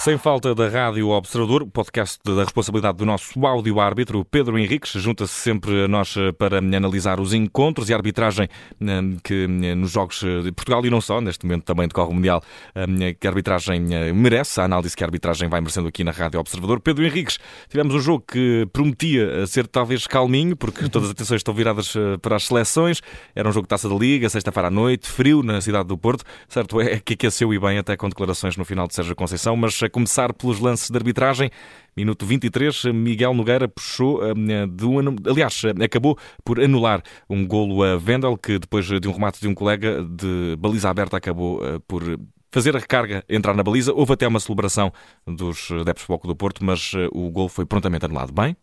Sem falta da Rádio Observador, podcast da responsabilidade do nosso áudio-árbitro Pedro Henriques, junta-se sempre a nós para analisar os encontros e a arbitragem hum, que hum, nos Jogos de Portugal e não só, neste momento também decorre o Mundial, que a arbitragem merece, a análise que a arbitragem vai merecendo aqui na Rádio Observador. Pedro Henriques, tivemos um jogo que prometia ser talvez calminho, porque todas as atenções estão viradas eh, para as seleções, era um jogo de taça da Liga, sexta-feira à noite, frio na cidade do Porto, certo é que aqueceu e bem até com declarações no final de Sérgio Conceição, mas a começar pelos lances de arbitragem. Minuto 23, Miguel Nogueira puxou hum, de um, aliás, acabou por anular um golo a Vendel, que depois de um remate de um colega de baliza aberta acabou eh, por fazer a recarga, entrar na baliza. Houve até uma celebração dos adeptos do Porto, mas eh, o golo foi prontamente anulado. Bem?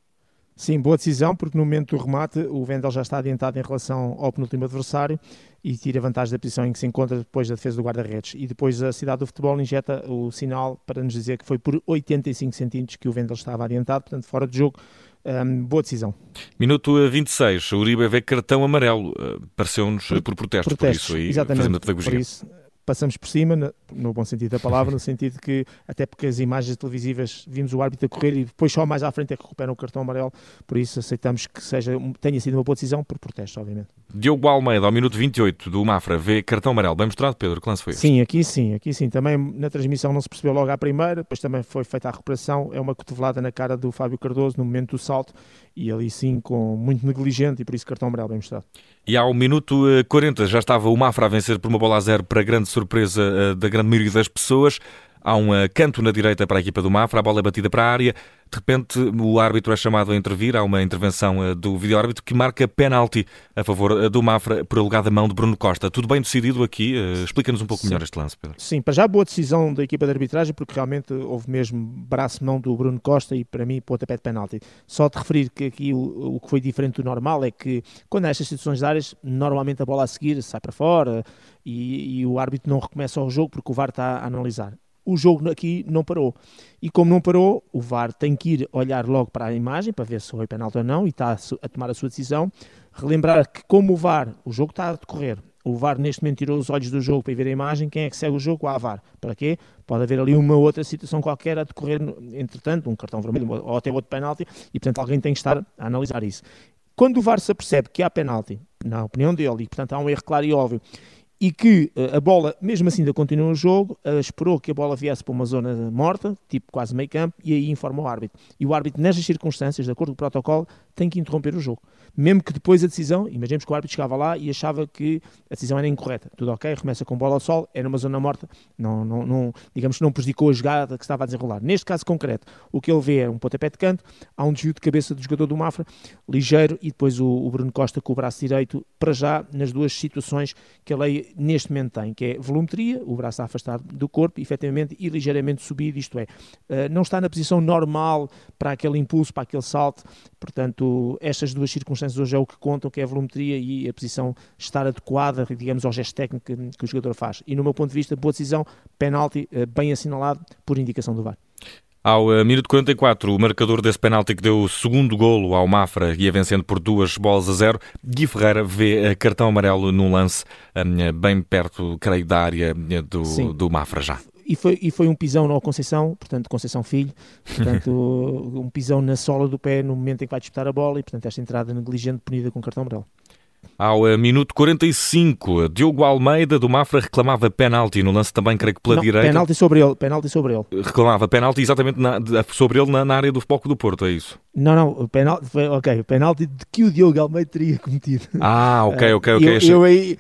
Sim, boa decisão, porque no momento do remate o Vendel já está adiantado em relação ao penúltimo adversário e tira vantagem da posição em que se encontra depois da defesa do guarda-redes. E depois a cidade do futebol injeta o sinal para nos dizer que foi por 85 centímetros que o Vendel estava adiantado, portanto fora de jogo. Um, boa decisão. Minuto 26, o Uribe vê cartão amarelo. Uh, Pareceu-nos por, por protesto, por isso aí exatamente, Por isso, passamos por cima, no bom sentido da palavra, no sentido que, até porque as imagens televisivas vimos o árbitro a correr e depois só mais à frente é que recuperam o cartão amarelo, por isso aceitamos que seja, tenha sido uma boa decisão por protesto, obviamente. Diogo Almeida, ao minuto 28 do Mafra, vê cartão amarelo. Bem mostrado, Pedro, que lance foi Sim, aqui sim, aqui sim. Também na transmissão não se percebeu logo à primeira, depois também foi feita a recuperação, é uma cotovelada na cara do Fábio Cardoso no momento do salto e ali sim com muito negligente e por isso cartão amarelo bem mostrado. E ao minuto 40 eh, já estava o Mafra a vencer por uma bola a zero para grande surpresa eh, da grande maioria das pessoas. Há um eh, canto na direita para a equipa do Mafra, a bola é batida para a área. De repente, o árbitro é chamado a intervir. Há uma intervenção eh, do vídeo-árbitro que marca penalti a favor do Mafra por alegada mão de Bruno Costa. Tudo bem decidido aqui? Explica-nos um pouco Sim. melhor este lance, Pedro. Sim, para já boa decisão da equipa de arbitragem, porque realmente houve mesmo braço-mão do Bruno Costa e para mim pontapé de penalti. Só de referir que aqui o, o que foi diferente do normal é que quando há estas situações de áreas, normalmente a bola a seguir sai para fora e, e o árbitro não recomeça o jogo porque o VAR está a analisar o jogo aqui não parou. E como não parou, o VAR tem que ir olhar logo para a imagem para ver se foi penalti ou não e está a tomar a sua decisão. Relembrar que, como o VAR, o jogo está a decorrer, o VAR neste momento tirou os olhos do jogo para ver a imagem, quem é que segue o jogo? O VAR. Para quê? Pode haver ali uma outra situação qualquer a decorrer, entretanto, um cartão vermelho ou até outro penalti, e portanto alguém tem que estar a analisar isso. Quando o VAR se apercebe que há penalti, na opinião dele, e portanto há um erro claro e óbvio, e que uh, a bola, mesmo assim, ainda continua no jogo, uh, esperou que a bola viesse para uma zona morta, tipo quase meio campo, e aí informa o árbitro. E o árbitro, nestas circunstâncias, de acordo com o protocolo, tem que interromper o jogo. Mesmo que depois a decisão, imaginemos que o árbitro chegava lá e achava que a decisão era incorreta. Tudo ok, começa com bola ao sol, era uma zona morta, não, não, não, digamos não prejudicou a jogada que estava a desenrolar. Neste caso concreto, o que ele vê é um pontapé de canto, há um desvio de cabeça do jogador do Mafra, ligeiro, e depois o, o Bruno Costa com o braço direito, para já, nas duas situações que a lei neste momento tem, que é volumetria, o braço afastado do corpo, efetivamente, e ligeiramente subido, isto é, eh, não está na posição normal para aquele impulso, para aquele salto, portanto, estas duas circunstâncias hoje é o que contam, que é a volumetria e a posição estar adequada, digamos, ao gesto técnico que, que o jogador faz. E no meu ponto de vista, boa decisão, penalti eh, bem assinalado por indicação do VAR. Ao uh, minuto 44, o marcador desse penalti que deu o segundo golo ao Mafra, ia vencendo por duas bolas a zero, Gui Ferreira vê uh, cartão amarelo num lance uh, bem perto, creio, da área do, do Mafra já. E foi, e foi um pisão no Conceição, portanto, Conceição Filho, portanto, um pisão na sola do pé no momento em que vai disputar a bola e, portanto, esta entrada negligente punida com cartão amarelo. Ao uh, minuto 45, Diogo Almeida do Mafra reclamava penalti no lance também, creio que pela não, direita. Penalti sobre ele, penalti sobre ele. Reclamava penalti exatamente na, sobre ele na, na, área do Foco do Porto, é isso? Não, não, o penalti, foi, ok, o penalti que o Diogo Almeida teria cometido. Ah, ok, ok, ok. Eu, eu aí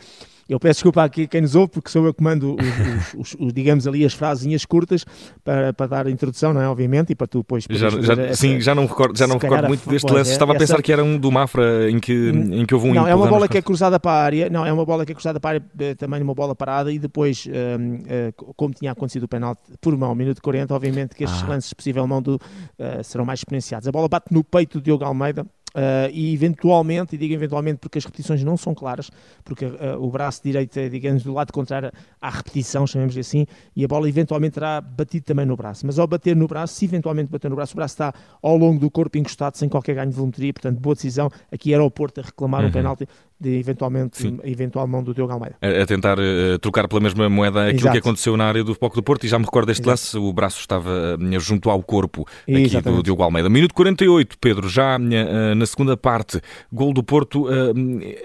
eu peço desculpa a quem nos ouve, porque sou eu que mando, os, os, os, digamos ali, as frasinhas curtas para, para dar a introdução, não é? Obviamente, e para tu depois. Já, já, essa, sim, já não recordo, já não recordo muito deste lance. É, Estava a pensar essa... que era um do Mafra em que, em que houve um Não, é uma bola que é cruzada para a área, não, é uma bola que é cruzada para a área, eh, também uma bola parada, e depois, um, uh, eh, como tinha acontecido o penalti por mão, minuto 40, obviamente que estes ah. lances, possível mão do, uh, serão mais exponenciados. A bola bate no peito do Diogo Almeida Uh, e eventualmente, e digo eventualmente porque as repetições não são claras, porque uh, o braço direito é, digamos, do lado contrário à repetição, chamemos assim, e a bola eventualmente terá batido também no braço. Mas ao bater no braço, se eventualmente bater no braço, o braço está ao longo do corpo encostado, sem qualquer ganho de volumetria, portanto, boa decisão. Aqui era o Porto a reclamar uhum. um penalti de eventualmente eventual mão do Diogo Almeida. A, a tentar uh, trocar pela mesma moeda aquilo Exato. que aconteceu na área do Foco do Porto e já me recordo deste Exato. lance, o braço estava uh, junto ao corpo aqui Exatamente. do Diogo Almeida. Minuto 48, Pedro, já uh, na segunda parte, gol do Porto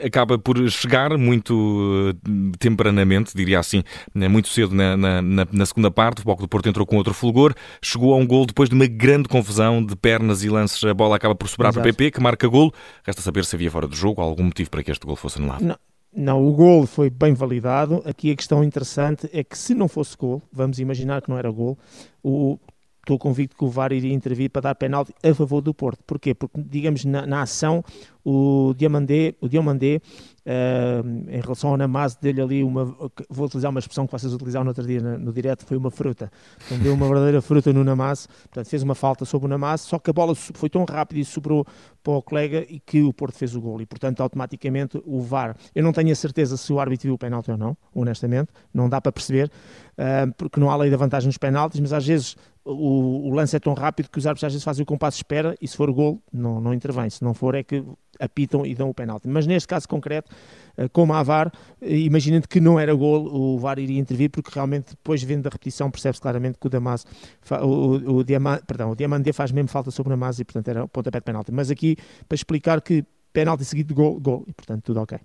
acaba por chegar muito tempranamente, diria assim, muito cedo na, na, na, segunda parte, o Foco do Porto entrou com outro fulgor, chegou a um gol depois de uma grande confusão de pernas e lances, a bola acaba por sobrar Exato. para o PP, que marca gol, resta saber se havia fora do jogo, algum motivo para que este gol fosse anulado. Não. Não, o gol foi bem validado. Aqui a questão interessante é que se não fosse gol, vamos imaginar que não era gol, o, estou convicto que o VAR iria intervir para dar penalti a favor do Porto. Porquê? Porque, digamos, na, na ação, o Diamandé, o Diamandé uh, em relação ao Namaz, dele ali uma, vou utilizar uma expressão que vocês utilizaram no outro dia no, no direto, foi uma fruta. Então, deu uma verdadeira fruta no Namaz, portanto, fez uma falta sobre o Namaz, só que a bola foi tão rápida e sobrou para o colega e que o Porto fez o gol. E, portanto, automaticamente o VAR, eu não tenho a certeza se o árbitro viu o penalti ou não, honestamente, não dá para perceber, uh, porque não há lei da vantagem nos penaltis, mas às vezes o, o, lance é tão rápido que os árbitros às vezes fazem o compasso de espera e se for gol, não, não intervém. Se não for, é que apitam e dão o penalti. Mas neste caso concreto, eh, como a VAR, eh, imaginando que não era gol, o VAR iria intervir, porque realmente depois vendo a repetição percebe-se claramente que o Damas, o, o, o, o Diamante faz mesmo falta sobre o Damas e portanto era pontapé de penalti. Mas aqui, para explicar que penalti seguido de gol, gol, e portanto tudo ok.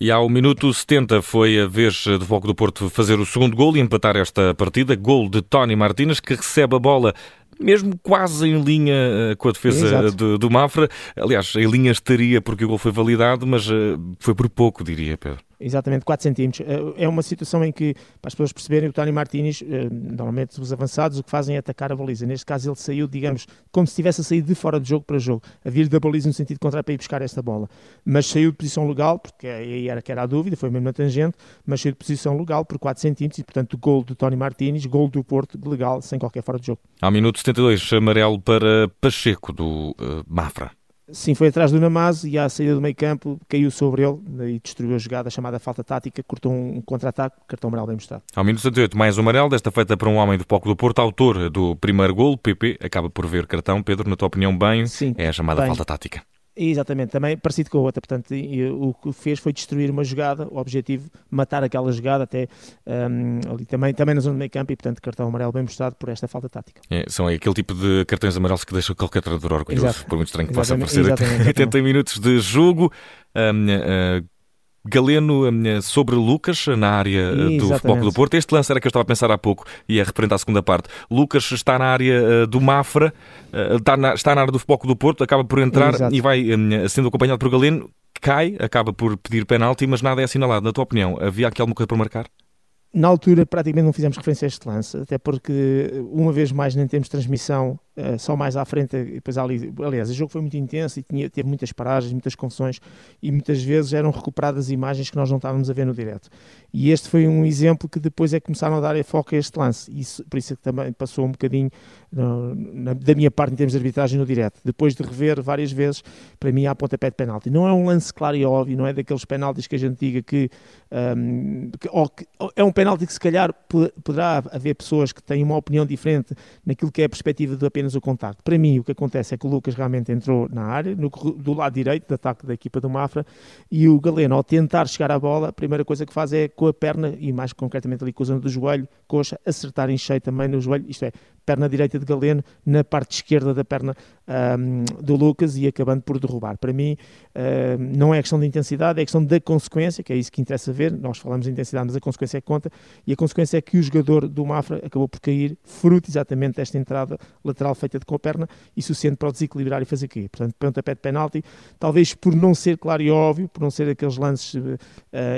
E ao minuto 70 foi a vez do Foco do Porto fazer o segundo gol e empatar esta partida. Gol de Tony Martínez, que recebe a bola mesmo quase em linha eh, com a defesa do, do Mafra. Aliás, em linha estaria porque o gol foi validado, mas eh, foi por pouco, diria Pedro. Exatamente, 4 centímetros. Eh, é uma situação em que, para as pessoas perceberem, o Tony Martínez, eh, normalmente os avançados, o que fazem é atacar a baliza. Neste caso, ele saiu, digamos, como se estivesse a sair de fora de jogo para jogo, a vir da baliza no sentido contrário para ir buscar esta bola. Mas saiu de posição legal, porque aí era que era a dúvida, foi mesmo na tangente, mas saiu de posição legal por 4 centímetros e, portanto, gol do Tony Martínez, gol do Porto, legal, sem qualquer fora de jogo. Ao minuto 72, amarelo para Pacheco, do uh, Mafra. Sim, foi atrás do Namaz e à saída do meio campo caiu sobre ele e destruiu a jogada chamada falta tática, cortou um contra-ataque, cartão amarelo bem mostrado. Ao minuto 78, mais um amarelo, desta feita para um homem do Poco do Porto, autor do primeiro gol, PP, acaba por ver cartão. Pedro, na tua opinião, bem, Sim, é a chamada bem. falta tática. Exatamente, também parecido com a outra. Portanto, o que fez foi destruir uma jogada, o objetivo matar aquela jogada até um, ali também, também na zona do meio campo e, portanto, cartão amarelo bem mostrado por esta falta tática. É, são aquele tipo de cartões amarelos que deixam qualquer treinador orgulhoso, Exato. por muito estranho que possa parecer. Exatamente, 80 minutos de jogo. Um, uh, Galeno sobre Lucas na área Exatamente. do Futebol do Porto. Este lance era que eu estava a pensar há pouco e a representar a segunda parte. Lucas está na área uh, do Mafra, uh, está, na, está na área do Futebol do Porto, acaba por entrar Exato. e vai sendo acompanhado por Galeno, cai, acaba por pedir penalti, mas nada é assinalado. Na tua opinião, havia aqui alguma coisa para marcar? Na altura, praticamente não fizemos referência a este lance, até porque, uma vez mais, nem temos transmissão Uh, só mais à frente, depois ali, aliás, o jogo foi muito intenso e tinha, teve muitas paragens, muitas confusões e muitas vezes eram recuperadas imagens que nós não estávamos a ver no direto. E este foi um exemplo que depois é que começaram a dar foco a este lance, isso, por isso é que também passou um bocadinho no, na, da minha parte em termos de arbitragem no direto. Depois de rever várias vezes, para mim há pontapé de penalti. Não é um lance claro e óbvio, não é daqueles penaltis que a gente diga que, um, que, ou que ou é um penalti que se calhar poderá haver pessoas que têm uma opinião diferente naquilo que é a perspectiva do apenas apenas o contacto. Para mim, o que acontece é que o Lucas realmente entrou na área, no, do lado direito do ataque da equipa do Mafra, e o Galeno, ao tentar chegar à bola, a primeira coisa que faz é com a perna, e mais concretamente ali com a zona do joelho, coxa, acertar em cheio também no joelho, isto é, perna direita de Galeno na parte esquerda da perna um, do Lucas e acabando por derrubar. Para mim, não é questão de intensidade, é questão da consequência, que é isso que interessa ver. Nós falamos de intensidade, mas a consequência é que conta, e a consequência é que o jogador do Mafra acabou por cair, fruto exatamente desta entrada lateral feita de com a perna e suficiente para o desequilibrar e fazer cair. Portanto, pontapé de penalti, talvez por não ser claro e óbvio, por não ser aqueles lances, uh,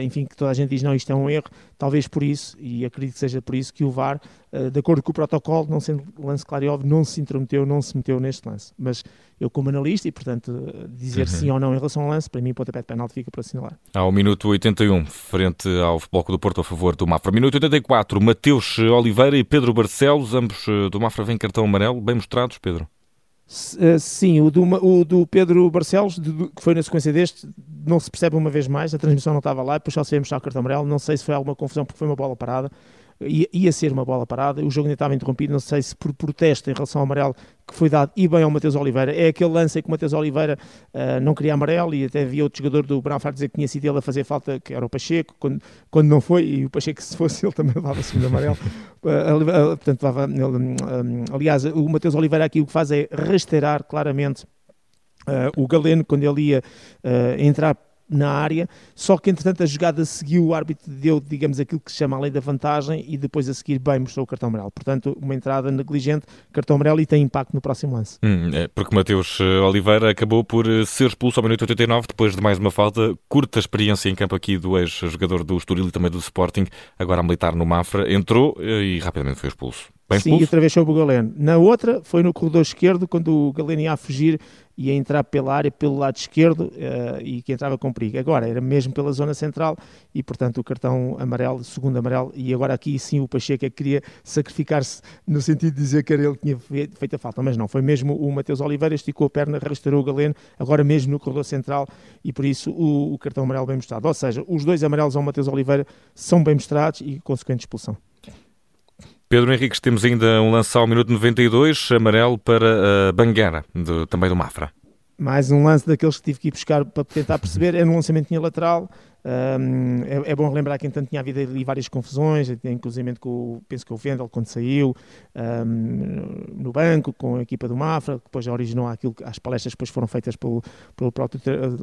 enfim, que toda a gente diz, não, isto é um erro, talvez por isso, e acredito que seja por isso, que o VAR, uh, de acordo com o protocolo, não sendo lance claro e óbvio, não se intrometeu, não se meteu neste lance. Mas eu, como analista, e portanto, dizer uhum. sim ou não em relação ao lance, para mim, pontapé de penalti fica para assinalar. Ao minuto 81, frente ao Bloco do Porto a favor do Mafra. Minuto 84, Mateus Oliveira e Pedro Barcelos, ambos eh, do Mafra, vêm cartão amarelo, bem mostrados, Pedro? Uh, sim, o do, o do Pedro Barcelos, que foi na sequência deste, não se percebe uma vez mais, a transmissão não estava lá, depois só sabemos mostrar o cartão amarelo, não sei se foi alguma confusão porque foi uma bola parada, ia, ia ser uma bola parada, o jogo ainda estava interrompido, não sei se por protesto em relação ao amarelo que foi dado e bem ao Matheus Oliveira, é aquele lance em que o Matheus Oliveira uh, não queria amarelo e até havia outro jogador do Brown dizer que tinha sido ele a fazer falta, que era o Pacheco, quando, quando não foi, e o Pacheco se fosse ele também levava segundo amarelo, uh, uh, portanto levava, aliás, o Matheus Oliveira aqui o que faz é rasteirar claramente o Galeno quando ele ia entrar na área, só que entretanto a jogada seguiu, o árbitro deu, digamos, aquilo que se chama a lei da vantagem e depois a seguir bem mostrou o cartão amarelo. Portanto, uma entrada negligente, cartão amarelo e tem impacto no próximo lance. Hum, é porque Mateus eh, Oliveira acabou por eh, ser expulso ao minuto 89 depois de mais uma falta, curta experiência em campo aqui do ex-jogador do Estoril e também do Sporting, agora a militar no Mafra, entrou eh, e rapidamente foi expulso. Bem Sim, e atravessou o Galeno. Na outra, foi no corredor esquerdo, quando o Galeno ia a fugir, ia entrar pela área, pelo lado esquerdo, uh, e que entrava com perigo. Agora, era mesmo pela zona central, e portanto o cartão amarelo, segundo amarelo, e agora aqui sim o Pacheco é que queria sacrificar-se, no sentido de dizer que era ele que tinha feito a falta, mas não, foi mesmo o Mateus Oliveira, esticou a perna, restaurou o Galeno, agora mesmo no corredor central, e por isso o, o cartão amarelo bem mostrado. Ou seja, os dois amarelos ao Mateus Oliveira são bem mostrados e consequente expulsão. Pedro Henriques, temos ainda um lance ao minuto 92, amarelo para uh, Banguera, de, também do Mafra. Mais um lance daqueles que tive que ir buscar para tentar perceber. É no lançamento linha lateral, um, é, é, bom relembrar que, entanto, tinha havido ali várias confusões, inclusive com, penso que o Vendel, quando saiu, um, no banco, com a equipa do Mafra, que depois já originou aquilo, as palestras depois foram feitas pelo, pelo próprio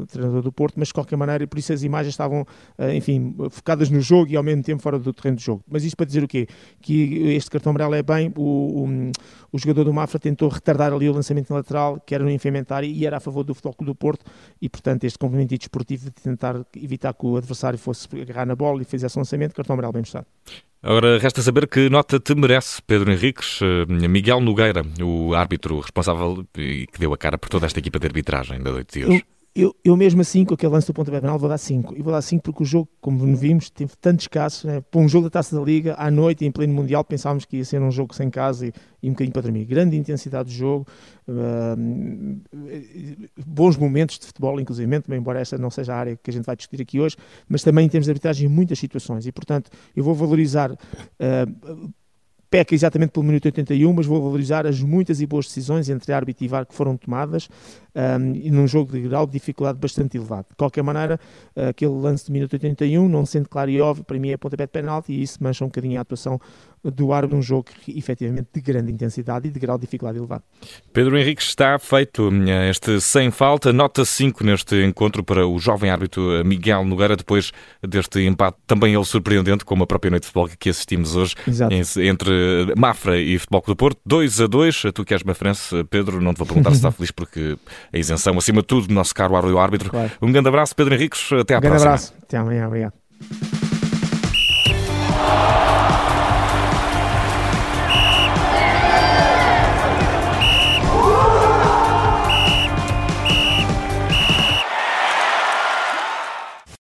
treinador do Porto, mas de qualquer maneira, por isso as imagens estavam, uh, enfim, focadas no jogo e ao mesmo tempo fora do terreno de jogo. Mas isto para dizer o quê? Que este cartão amarelo é bem, o, o, o jogador do Mafra tentou retardar ali o lançamento lateral, que era no infementário, e era a favor do Futebol do Porto, e portanto este complemento desportivo de tentar evitar que o o adversário fosse agarrar na bola e fizesse lançamento, cartão amarelo bem mostrado. Agora, resta saber que nota te merece Pedro Henriques, eh, Miguel Nogueira, o árbitro responsável e que deu a cara por toda esta equipa de arbitragem da noite de hoje. Eu, eu mesmo assim, com aquele lance do pontapé penal, vou dar 5. E vou dar 5 porque o jogo, como vimos, teve tantos casos. Né? Para um jogo da Taça da Liga, à noite, em pleno Mundial, pensávamos que ia ser um jogo sem casa e, e um bocadinho para dormir. Grande intensidade de jogo, uh, bons momentos de futebol, inclusive, embora esta não seja a área que a gente vai discutir aqui hoje, mas também em termos de arbitragem, muitas situações. E, portanto, eu vou valorizar... Uh, peca exatamente pelo minuto 81, mas vou valorizar as muitas e boas decisões entre árbitro e VAR que foram tomadas um, e num jogo de grau de dificuldade bastante elevado. De qualquer maneira, aquele lance de minuto 81, não sendo claro e óbvio, para mim é pontapé de penalti e isso mancha um bocadinho a atuação do árbitro num jogo efetivamente de grande intensidade e de grau de dificuldade elevado. Pedro Henrique está feito eh, este sem falta, nota 5 neste encontro para o jovem árbitro eh, Miguel Nogueira, depois deste empate também ele surpreendente, como a própria noite de futebol que assistimos hoje, Exato. entre Mafra e Futebol do Porto, 2 a 2. Tu que és mafrense, Pedro, não te vou perguntar se está feliz porque a isenção, acima de tudo, do nosso caro árbitro. Claro. Um grande abraço, Pedro Henriques, até à um próxima. Um grande abraço, até amanhã, obrigado.